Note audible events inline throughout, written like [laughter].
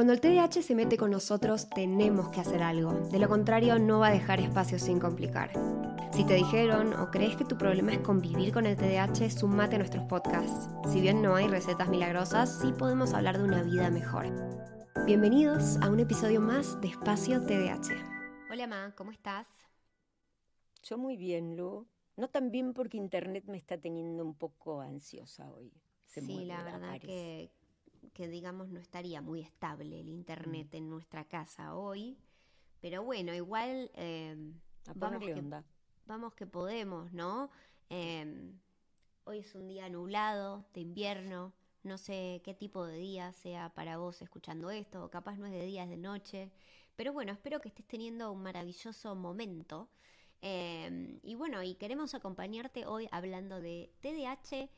Cuando el TDAH se mete con nosotros, tenemos que hacer algo. De lo contrario, no va a dejar espacio sin complicar. Si te dijeron o crees que tu problema es convivir con el TDAH, sumate a nuestros podcasts. Si bien no hay recetas milagrosas, sí podemos hablar de una vida mejor. Bienvenidos a un episodio más de Espacio TDAH. Hola, Ma, ¿cómo estás? Yo muy bien, Lu. No tan bien porque internet me está teniendo un poco ansiosa hoy. Se sí, la verdad que, que, digamos, no estaría muy estable el internet en nuestra casa hoy. Pero bueno, igual eh, vamos, que, onda. vamos que podemos, ¿no? Eh, hoy es un día nublado, de invierno. No sé qué tipo de día sea para vos escuchando esto, o capaz no es de día, es de noche. Pero bueno, espero que estés teniendo un maravilloso momento. Eh, y bueno, y queremos acompañarte hoy hablando de TDAH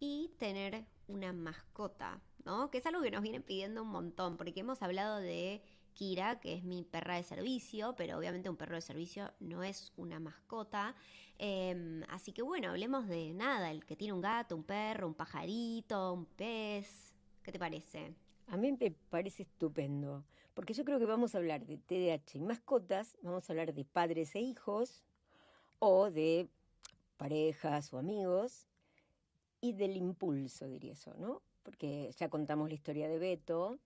y tener una mascota, ¿no? Que es algo que nos vienen pidiendo un montón, porque hemos hablado de Kira, que es mi perra de servicio, pero obviamente un perro de servicio no es una mascota. Eh, así que bueno, hablemos de nada, el que tiene un gato, un perro, un pajarito, un pez. ¿Qué te parece? A mí me parece estupendo, porque yo creo que vamos a hablar de TDAH y mascotas, vamos a hablar de padres e hijos, o de parejas o amigos, y del impulso, diría eso, ¿no? Porque ya contamos la historia de Beto,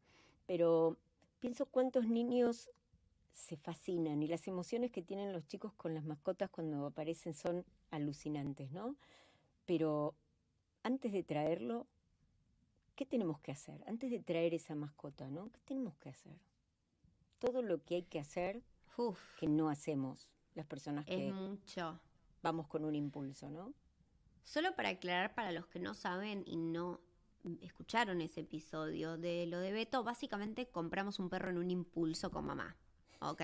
pero pienso cuántos niños se fascinan y las emociones que tienen los chicos con las mascotas cuando aparecen son alucinantes, ¿no? Pero antes de traerlo, ¿qué tenemos que hacer? Antes de traer esa mascota, ¿no? ¿Qué tenemos que hacer? Todo lo que hay que hacer Uf, que no hacemos las personas que es mucho. vamos con un impulso, ¿no? Solo para aclarar para los que no saben y no escucharon ese episodio de lo de Beto, básicamente compramos un perro en un impulso con mamá, ¿ok?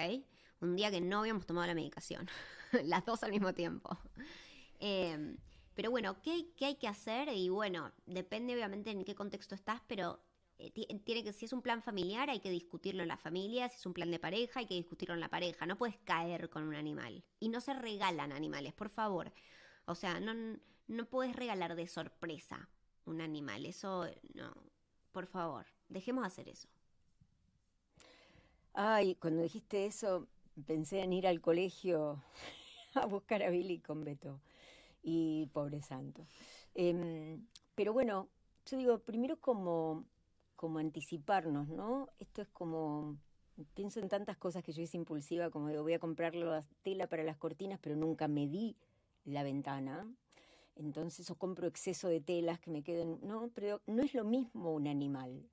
Un día que no habíamos tomado la medicación, [laughs] las dos al mismo tiempo. Eh, pero bueno, ¿qué, ¿qué, hay que hacer? Y bueno, depende obviamente en qué contexto estás, pero eh, tiene que, si es un plan familiar hay que discutirlo en la familia, si es un plan de pareja hay que discutirlo en la pareja, no puedes caer con un animal. Y no se regalan animales, por favor. O sea, no, no puedes regalar de sorpresa un animal. Eso, no. Por favor, dejemos de hacer eso. Ay, cuando dijiste eso, pensé en ir al colegio [laughs] a buscar a Billy con Beto. Y pobre santo. Eh, pero bueno, yo digo, primero como, como anticiparnos, ¿no? Esto es como, pienso en tantas cosas que yo hice impulsiva, como digo, voy a comprar la tela para las cortinas, pero nunca medí la ventana. Entonces o compro exceso de telas que me queden, no, pero no es lo mismo un animal.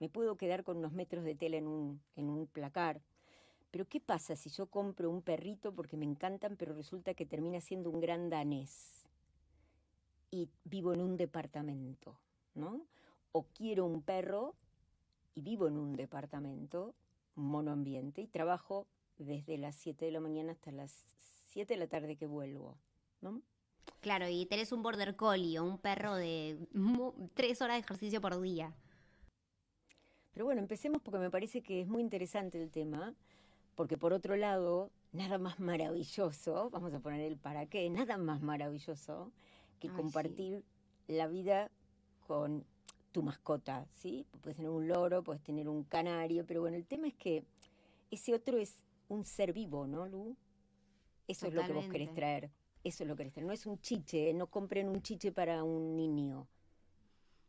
Me puedo quedar con unos metros de tela en un, en un placar. Pero ¿qué pasa si yo compro un perrito porque me encantan, pero resulta que termina siendo un gran danés y vivo en un departamento, ¿no? O quiero un perro y vivo en un departamento monoambiente y trabajo desde las 7 de la mañana hasta las 7 de la tarde que vuelvo, ¿no? Claro, y tenés un border collie o un perro de tres horas de ejercicio por día. Pero bueno, empecemos porque me parece que es muy interesante el tema, porque por otro lado, nada más maravilloso, vamos a poner el para qué, nada más maravilloso que Ay, compartir la vida con tu mascota, ¿sí? Puedes tener un loro, puedes tener un canario, pero bueno, el tema es que ese otro es un ser vivo, ¿no, Lu? Eso es lo que vos querés traer. Eso es lo que traer. No es un chiche, no compren un chiche para un niño.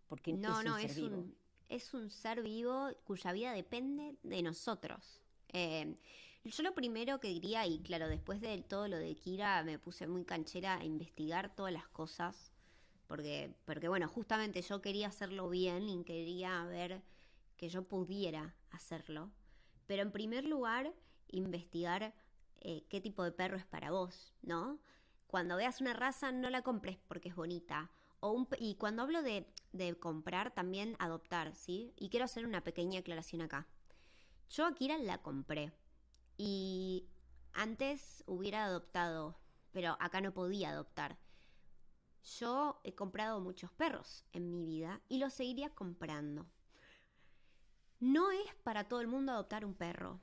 Porque No, es no, un ser es vivo. un, es un ser vivo cuya vida depende de nosotros. Eh, yo lo primero que diría, y claro, después de todo lo de Kira, me puse muy canchera a investigar todas las cosas, porque, porque bueno, justamente yo quería hacerlo bien y quería ver que yo pudiera hacerlo. Pero en primer lugar, investigar eh, qué tipo de perro es para vos, ¿no? Cuando veas una raza, no la compres porque es bonita. Y cuando hablo de, de comprar, también adoptar, ¿sí? Y quiero hacer una pequeña aclaración acá. Yo a Kira la compré y antes hubiera adoptado, pero acá no podía adoptar. Yo he comprado muchos perros en mi vida y los seguiría comprando. No es para todo el mundo adoptar un perro.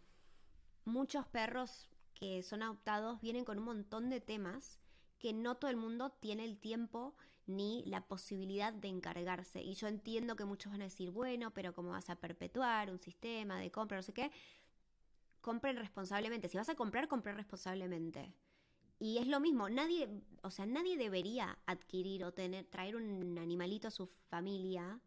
Muchos perros que son adoptados vienen con un montón de temas que no todo el mundo tiene el tiempo ni la posibilidad de encargarse. Y yo entiendo que muchos van a decir, bueno, pero ¿cómo vas a perpetuar un sistema de compra, no sé qué? compren responsablemente. Si vas a comprar, compren responsablemente. Y es lo mismo, nadie, o sea, nadie debería adquirir o tener, traer un animalito a su familia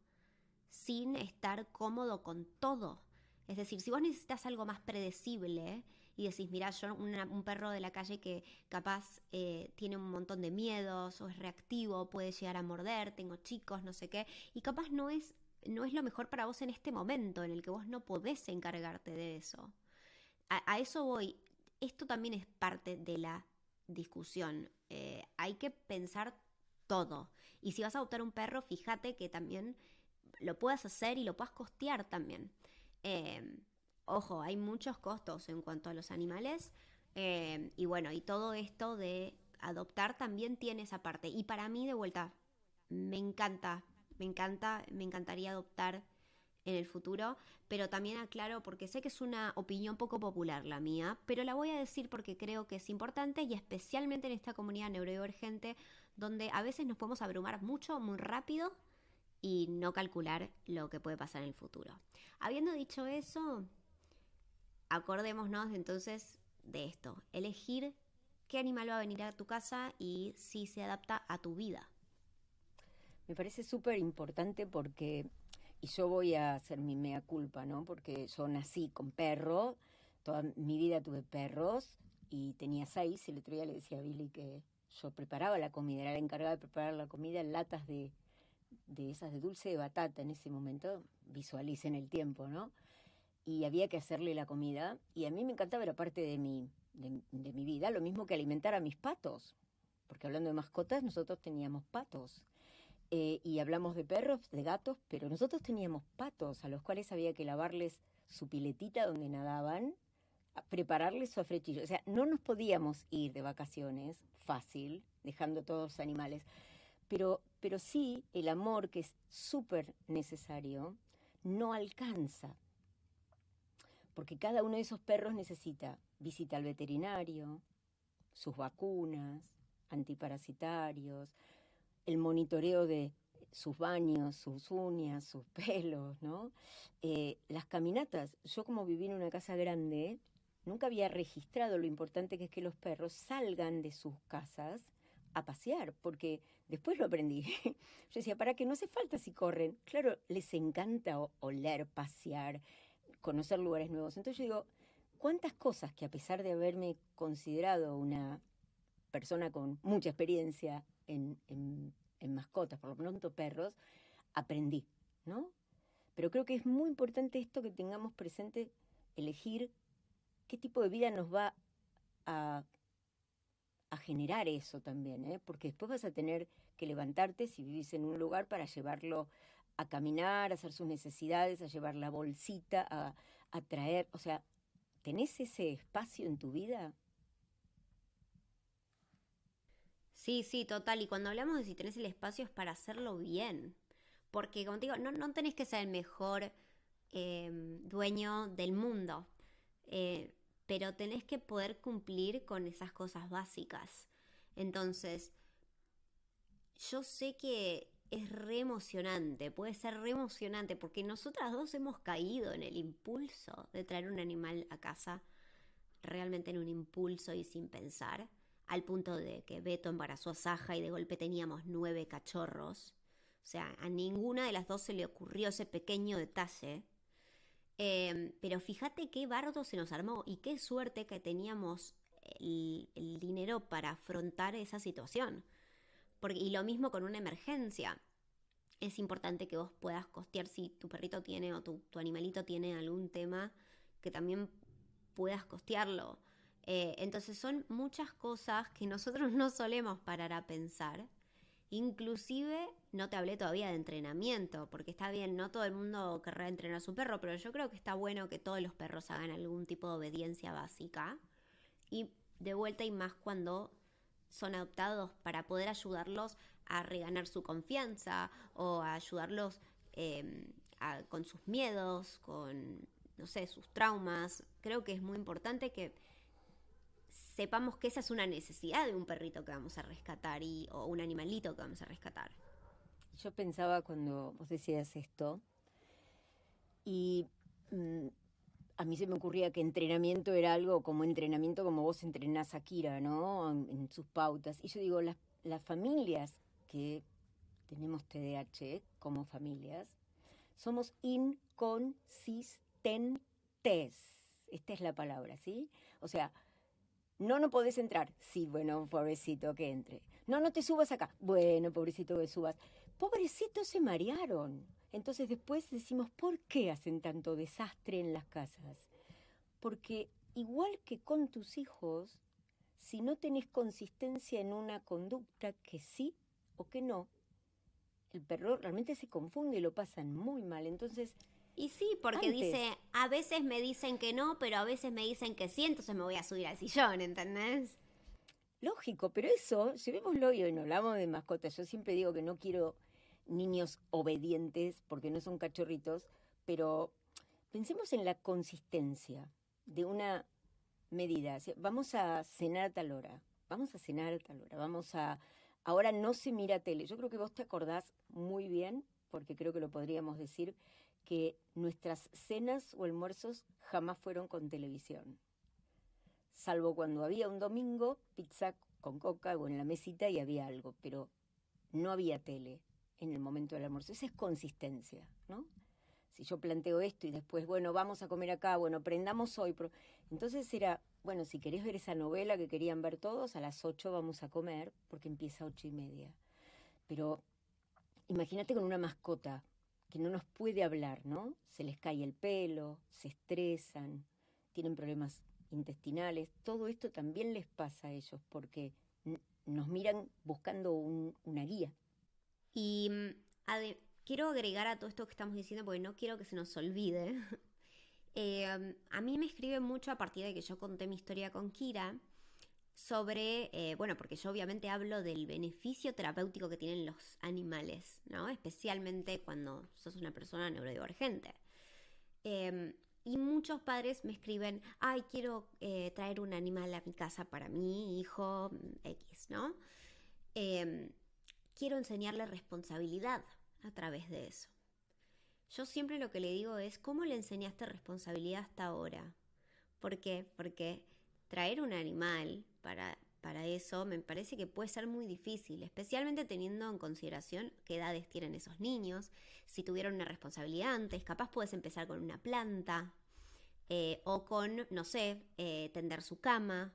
sin estar cómodo con todo. Es decir, si vos necesitas algo más predecible y decís, mira, yo un perro de la calle que capaz eh, tiene un montón de miedos o es reactivo, puede llegar a morder, tengo chicos, no sé qué, y capaz no es, no es lo mejor para vos en este momento en el que vos no podés encargarte de eso a, eso voy. Esto también es parte de la discusión. Eh, hay que pensar todo. Y si vas a adoptar un perro, fíjate que también lo puedas hacer y lo puedas costear también. Eh, ojo, hay muchos costos en cuanto a los animales. Eh, y bueno, y todo esto de adoptar también tiene esa parte. Y para mí, de vuelta, me encanta, me encanta, me encantaría adoptar en el futuro, pero también aclaro porque sé que es una opinión poco popular la mía, pero la voy a decir porque creo que es importante y especialmente en esta comunidad neurodivergente donde a veces nos podemos abrumar mucho, muy rápido y no calcular lo que puede pasar en el futuro. Habiendo dicho eso, acordémonos entonces de esto, elegir qué animal va a venir a tu casa y si se adapta a tu vida. Me parece súper importante porque y yo voy a hacer mi mea culpa, ¿no? Porque yo nací con perro, toda mi vida tuve perros y tenía seis. Y el otro día le decía a Billy que yo preparaba la comida, era la encargada de preparar la comida en latas de, de esas de dulce de batata en ese momento, visualicen el tiempo, ¿no? Y había que hacerle la comida y a mí me encantaba, era parte de mi, de, mi vida, lo mismo que alimentar a mis patos, porque hablando de mascotas, nosotros teníamos patos. Eh, y hablamos de perros, de gatos, pero nosotros teníamos patos a los cuales había que lavarles su piletita donde nadaban, prepararles su afrechillo. O sea, no nos podíamos ir de vacaciones fácil, dejando todos los animales, pero, pero sí el amor, que es súper necesario, no alcanza. Porque cada uno de esos perros necesita visita al veterinario, sus vacunas, antiparasitarios, el monitoreo de sus baños, sus uñas, sus pelos, ¿no? Eh, las caminatas. Yo como viví en una casa grande, nunca había registrado lo importante que es que los perros salgan de sus casas a pasear, porque después lo aprendí. [laughs] Yo decía, ¿para qué no hace falta si corren? Claro, les encanta oler, pasear, conocer lugares nuevos. Entonces yo digo, ¿cuántas cosas que a pesar de haberme considerado una persona con mucha experiencia en, mascotas, por lo pronto perros, aprendí, ¿no? Pero creo que es muy importante esto que tengamos presente, elegir qué tipo de vida nos va a, a generar eso también, ¿eh? porque después vas a tener que levantarte si vivís en un lugar para llevarlo a caminar, a hacer sus necesidades, a llevar la bolsita, a, a traer, o sea, ¿tenés ese espacio en tu vida? Sí, sí, total. Y cuando hablamos de si tenés el espacio es para hacerlo bien. Porque, como te digo, no, no tenés que ser el mejor em, dueño del mundo. Eh, pero tenés que poder cumplir con esas cosas básicas. Entonces, yo sé que es re emocionante, puede ser re emocionante, porque nosotras dos hemos caído en el impulso de traer un animal a casa, realmente en un impulso y sin pensar al punto de que Beto embarazó a Saja y de golpe teníamos nueve cachorros. O sea, a ninguna de las dos se le ocurrió ese pequeño detalle. Em, pero fíjate qué bardo se nos armó y qué suerte que teníamos el, dinero para afrontar esa situación. Y lo mismo con una emergencia. Es importante que vos puedas costear si tu perrito tiene o tu, animalito tiene algún tema que también puedas costearlo. Eh, entonces son muchas cosas que nosotros no solemos parar a pensar. Inclusive no te hablé todavía de entrenamiento, porque está bien, no todo el mundo querrá entrenar a su perro, pero yo creo que está bueno que todos los perros hagan algún tipo de obediencia básica. Y de vuelta y más cuando son adoptados para poder ayudarlos a reganar su confianza o a ayudarlos em, con sus miedos, con, no sé, sus traumas. Creo que es muy importante que sepamos que esa es una necesidad de un perrito que vamos a rescatar y, o un animalito que vamos a rescatar. Yo pensaba cuando vos decías esto y mm, a mí se me ocurría que entrenamiento era algo como entrenamiento como vos entrenás a Kira, ¿no? En, sus pautas. Y yo digo, las, familias que tenemos TDAH como familias, somos inconsistentes. Esta es la palabra, ¿sí? O sea, no, no podés entrar. Sí, bueno, pobrecito que entre. No, no te subas acá. Bueno, pobrecito que subas. Pobrecitos se marearon. Entonces después decimos, ¿por qué hacen tanto desastre en las casas? Porque igual que con tus hijos, si no tenés consistencia en una conducta que sí o que no, el perro realmente se confunde y lo pasan muy mal. Entonces... Y sí, porque dice, a veces me dicen que no, pero a veces me dicen que sí, entonces me voy a subir al sillón, ¿entendés? Lógico, pero eso, llevémoslo y hoy no hablamos de mascotas. Yo siempre digo que no quiero niños obedientes, porque no son cachorritos, pero pensemos en la consistencia de una medida. Vamos a cenar a tal hora, vamos a cenar a tal hora, vamos a... Ahora no se mira tele. Yo creo que vos te acordás muy bien, porque creo que lo podríamos decir, que nuestras cenas o almuerzos jamás fueron con televisión. Salvo cuando había un domingo, pizza con coca o en la mesita y había algo, pero no había tele en el momento del almuerzo. Esa es consistencia, ¿no? Si yo planteo esto y después, bueno, vamos a comer acá, bueno, prendamos hoy. Entonces era, bueno, si querés ver esa novela que querían ver todos, a las ocho vamos a comer, porque empieza a ocho y media. Pero imagínate con una mascota que no nos puede hablar, ¿no? Se les cae el pelo, se estresan, tienen problemas intestinales. Todo esto también les pasa a ellos porque nos miran buscando una guía. Y mm, quiero agregar a todo esto que estamos diciendo, porque no quiero que se nos olvide. [laughs] Eh, a mí me escribe mucho a partir de que yo conté mi historia con Kira sobre, eh, bueno, porque yo obviamente hablo del beneficio terapéutico que tienen los animales, ¿no? Especialmente cuando sos una persona neurodivergente. Em, y muchos padres me escriben, ay, quiero eh, traer un animal a mi casa para mi hijo mm, X, ¿no? Quiero enseñarle responsabilidad a través de eso. Yo siempre lo que le digo es, ¿cómo le enseñaste responsabilidad hasta ahora? ¿Por qué? Porque traer un animal para, para eso me parece que puede ser muy difícil, especialmente teniendo en consideración qué edades tienen esos niños, si tuvieron una responsabilidad antes, capaz puedes empezar con una planta eh, o con, no sé, eh, tender su cama,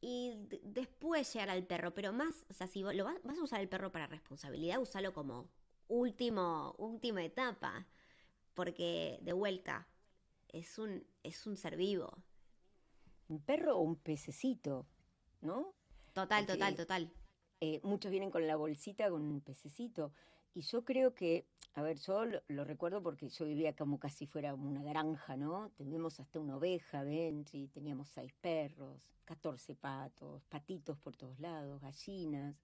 y después llegar al perro, pero más, o sea, si lo vas, a usar el perro para responsabilidad, úsalo como último, última etapa, porque de vuelta es un, es un ser vivo. Un perro o un pececito, ¿no? Total, total, total. Eh, muchos vienen con la bolsita con un pececito. Y yo creo que, a ver, yo lo, recuerdo porque yo vivía como casi fuera una granja, ¿no? Teníamos hasta una oveja, Benji, teníamos seis perros, catorce patos, patitos por todos lados, gallinas.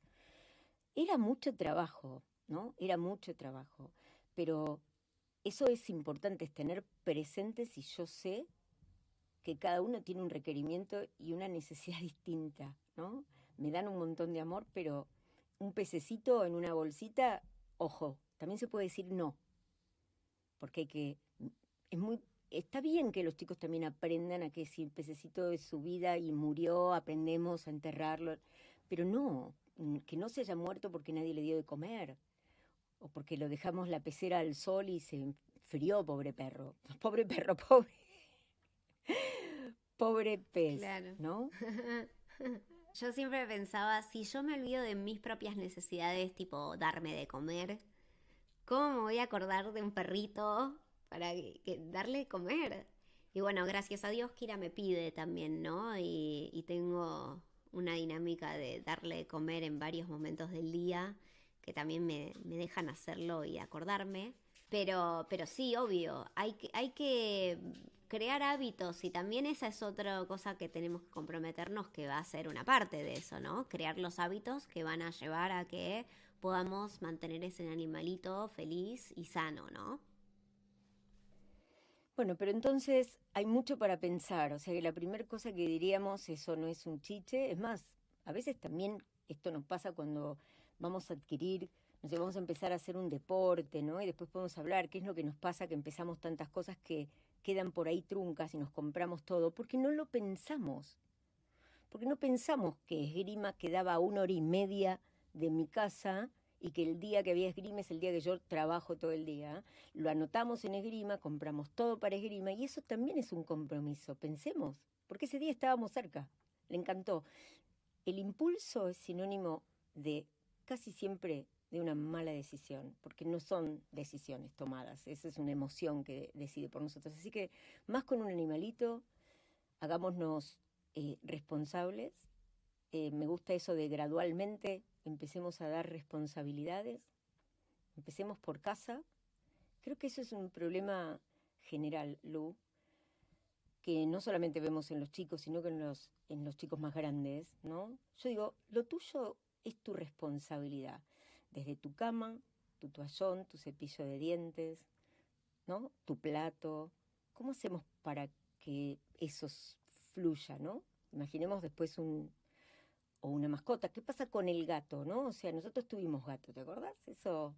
Era mucho trabajo, ¿no? Era mucho trabajo. Pero eso es importante, es tener presente si yo sé que cada uno tiene un requerimiento y una necesidad [laughs] distinta, ¿no? Me dan un montón de amor, pero un pececito en una bolsita Ojo, también se puede decir no, porque hay que, es muy, está bien que los chicos también aprendan a que si el pececito es su vida y murió, aprendemos a enterrarlo, pero no, que no se haya muerto porque nadie le dio de comer, o porque lo dejamos la pecera al sol y se enfrió, pobre perro. [laughs] Pobre perro, pobre. pobre pez, ¿no? [laughs] yo siempre pensaba, si yo me olvido de mis propias necesidades, tipo darme de comer, ¿cómo me voy a acordar de un perrito para darle de comer? Y bueno, gracias a Dios Kira me pide también, ¿no? Y, y tengo una dinámica de darle de comer en varios momentos del día que también me, dejan hacerlo y acordarme. Pero, pero sí, obvio, hay que, hay que crear hábitos y también esa es otra cosa que tenemos que comprometernos que va a ser una parte de eso, ¿no? Crear los hábitos que van a llevar a que podamos mantener ese animalito feliz y sano, ¿no? Bueno, pero entonces hay mucho para pensar, o sea que la primera cosa que diríamos, eso no es un chiche, es más, a veces también esto nos pasa cuando vamos a adquirir, no sé, vamos a empezar a hacer un deporte, ¿no? Y después podemos hablar qué es lo que nos pasa, que empezamos tantas cosas que quedan por ahí truncas y nos compramos todo, porque no lo pensamos. Porque no pensamos que esgrima quedaba a una hora y media de mi casa y que el día que había esgrima es el día que yo trabajo todo el día. Lo anotamos en esgrima, compramos todo para esgrima y eso también es un compromiso. Pensemos, porque ese día estábamos cerca, le encantó. El impulso es sinónimo de casi siempre de una mala decisión, porque no son decisiones tomadas, esa es una emoción que decide por nosotros. Así que más con un animalito, hagámonos eh, responsables. Eh, me gusta eso de gradualmente empecemos a dar responsabilidades, empecemos por casa. Creo que eso es un problema general, Lu, que no solamente vemos en los chicos, sino que en los, en los chicos más grandes, ¿no? Yo digo, lo tuyo es tu responsabilidad, desde tu cama, tu toallón, tu cepillo de dientes, ¿no? Tu plato. ¿Cómo hacemos para que eso fluya, no? Imaginemos después un o una mascota. ¿Qué pasa con el gato, no? O sea, nosotros tuvimos gato, ¿te acordás? Eso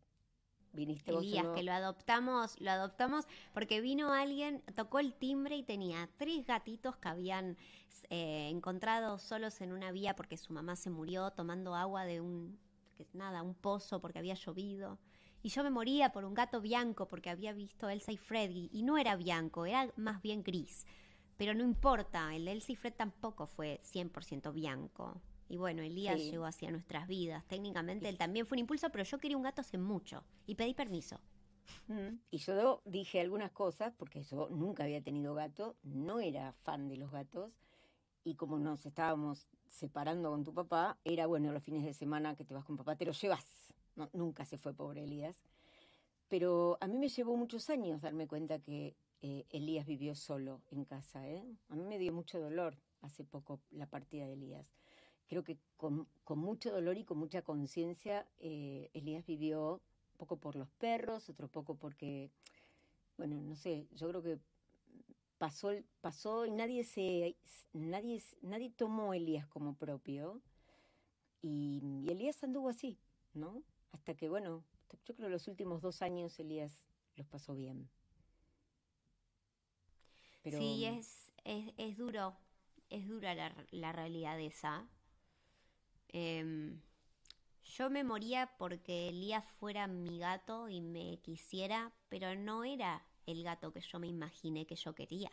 viniste vos Elías, que lo adoptamos, lo adoptamos porque vino alguien, tocó el timbre y tenía tres gatitos que habían eh, encontrado solos en una vía porque su mamá se murió tomando agua de un, nada, un pozo porque había llovido. Y yo me moría por un gato bianco porque había visto Elsa y Freddy y no era bianco, era más bien gris. Pero no importa, el Elsa y Fred tampoco fue 100% bianco. Y bueno, Elías llegó hacia nuestras vidas. Técnicamente él también fue un impulso, pero yo quería un gato hace mucho y pedí permiso. Mm. Y yo dije algunas cosas, porque yo nunca había tenido gato, no era fan de los gatos, y como nos estábamos separando con tu papá, era bueno los fines de semana que te vas con papá, te lo llevas. No, nunca se fue, pobre Elías. Pero a mí me llevó muchos años darme cuenta que eh, Elías vivió solo en casa. ¿eh? A mí me dio mucho dolor hace poco la partida de Elías creo que con, mucho dolor y con mucha conciencia, eh, Elías vivió un poco por los perros, otro poco porque, bueno, no sé, yo creo que pasó, pasó y nadie se, nadie, nadie tomó a Elías como propio. Y, Elías anduvo así, ¿no? Hasta que, bueno, yo creo que los últimos dos años Elías los pasó bien. sí, es, es, es duro, es dura la, la realidad esa. Em, yo me moría porque Elías fuera mi gato y me quisiera, pero no era el gato que yo me imaginé que yo quería.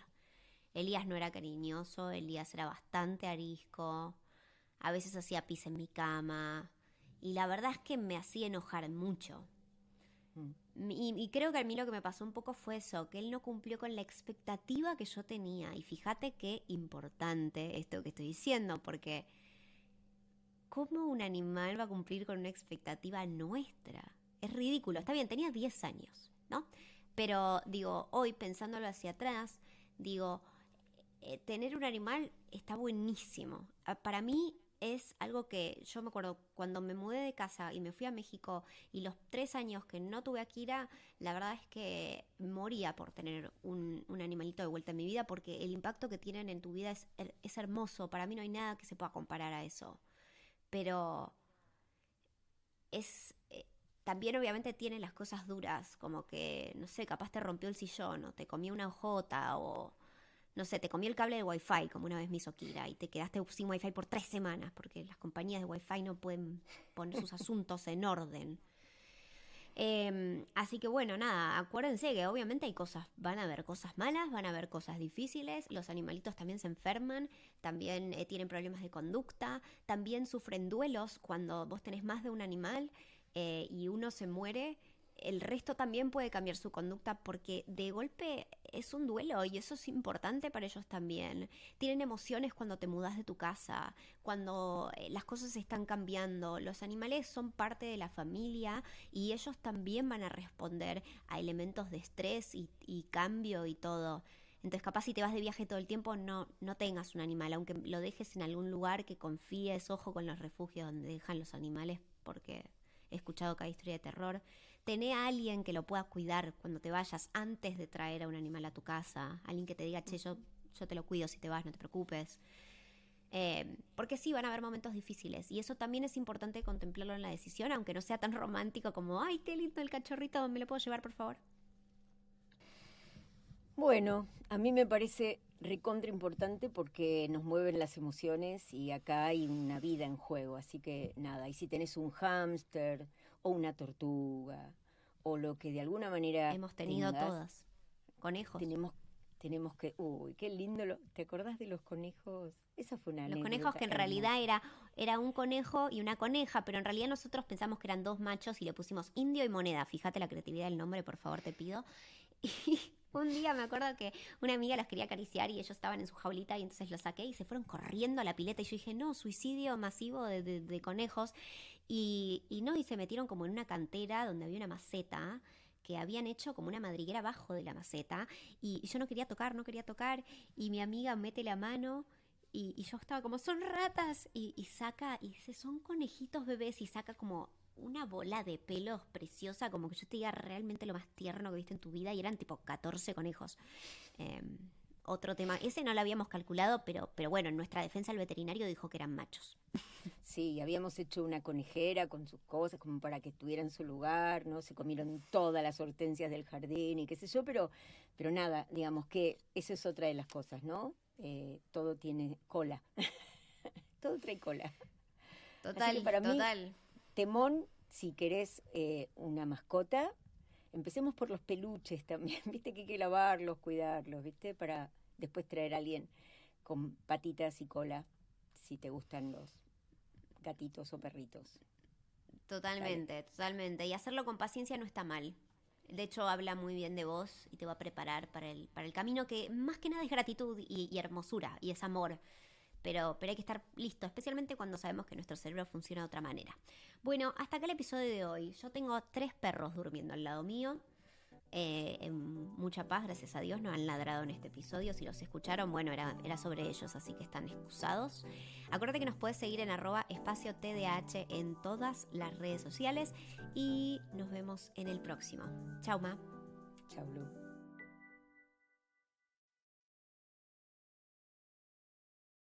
Elías no era cariñoso, Elías era bastante arisco, a veces hacía pis en mi cama y la verdad es que me hacía enojar mucho. Mm. Y, y, creo que a mí lo que me pasó un poco fue eso, que él no cumplió con la expectativa que yo tenía. Y fíjate qué importante esto que estoy diciendo, porque ¿Cómo un animal va a cumplir con una expectativa nuestra? Es ridículo. Está bien, tenía 10 años, ¿no? Pero digo, hoy pensándolo hacia atrás, digo, eh, tener un animal está buenísimo. Ah, para mí es algo que yo me acuerdo cuando me mudé de casa y me fui a México y los tres años que no tuve a Kira, la verdad es que moría por tener un, animalito de vuelta en mi vida porque el impacto que tienen en tu vida es, es hermoso. Para mí no hay nada que se pueda comparar a eso pero es también obviamente tiene las cosas duras, como que, no sé, capaz te rompió el sillón o te comió una hojota o, no sé, te comió el cable de wifi, como una vez me hizo Kira, y te quedaste sin wifi por tres semanas, porque las compañías de wifi no pueden poner sus [laughs] asuntos en orden. Em, así que bueno, nada, acuérdense que obviamente hay cosas, van a haber cosas malas, van a haber cosas difíciles, los animalitos también se enferman, también eh, tienen problemas de conducta, también sufren duelos cuando vos tenés más de un animal eh, y uno se muere el resto también puede cambiar su conducta porque de golpe es un duelo y eso es importante para ellos también. Tienen emociones cuando te mudas de tu casa, cuando eh, las cosas están cambiando. Los animales son parte de la familia y ellos también van a responder a elementos de estrés y, cambio y todo. Entonces, capaz si te vas de viaje todo el tiempo, no, no tengas un animal, aunque lo dejes en algún lugar que confíes, ojo con los refugios donde dejan los animales, porque escuchado cada historia de terror tené a alguien que lo pueda cuidar cuando te vayas antes de traer a un animal a tu casa, alguien que te diga, che, yo, yo te lo cuido si te vas, no te preocupes. Eh, porque sí, van a haber momentos difíciles y eso también es importante contemplarlo en la decisión, aunque no sea tan romántico como, ay, qué lindo el cachorrito, ¿me lo puedo llevar, por favor? Bueno, a mí me parece recontra importante porque nos mueven las emociones y acá hay una vida en juego, así que nada, y si tenés un hámster o una tortuga o lo que de alguna manera hemos tenido todas. Conejos. tenemos tenemos que uy qué lindo lo, te acordás de los conejos esa fue una los conejos que en realidad era era un conejo y una coneja pero en realidad nosotros pensamos que eran dos machos y le pusimos indio y moneda. Fíjate la creatividad del nombre por favor te pido. [laughs] Y un día me acuerdo que una amiga los quería acariciar y ellos estaban en su jaulita y entonces los saqué y se fueron corriendo a la pileta y yo dije, no, suicidio masivo de conejos. Y, no, y se metieron como en una cantera donde había una maceta que habían hecho como una madriguera abajo de la maceta y, yo no quería tocar, no quería tocar y mi amiga mete la mano y, yo estaba como, son ratas y, y, saca, y dice, son conejitos bebés y saca como una bola de pelos preciosa, como que yo te diga realmente lo más tierno que viste en tu vida y eran tipo 14 conejos. Em, otro tema, ese no lo habíamos calculado, pero, pero bueno, en nuestra defensa el veterinario dijo que eran machos. Sí, habíamos hecho una conejera con sus cosas como para que estuviera en su lugar, ¿no? Se comieron todas las hortensias del jardín y qué sé yo, pero, pero nada, digamos que eso es otra de las cosas, ¿no? Eh, todo tiene cola. [laughs] todo trae cola. Total, para total. Mí, temón, si querés eh, una mascota, empecemos por los peluches también, [laughs] viste que hay que lavarlos, cuidarlos, viste, para después traer a alguien con patitas y cola, si te gustan los gatitos o perritos. Totalmente, totalmente. Y hacerlo con paciencia no está mal. De hecho, habla muy bien de vos y te va a preparar para el, para el camino que más que nada es gratitud y, hermosura y es amor. Pero, pero hay que estar listo, especialmente cuando sabemos que nuestro cerebro funciona de otra manera. Bueno, hasta acá el episodio de hoy. Yo tengo tres perros durmiendo al lado mío. Eh, mucha paz, gracias a Dios, no han ladrado en este episodio. Si los escucharon, bueno, era, era sobre ellos, así que están excusados. Acuérdate que nos puedes seguir en arroba espacio TDH en todas las redes sociales y nos vemos en el próximo. Chau, Ma. Chau, Lu.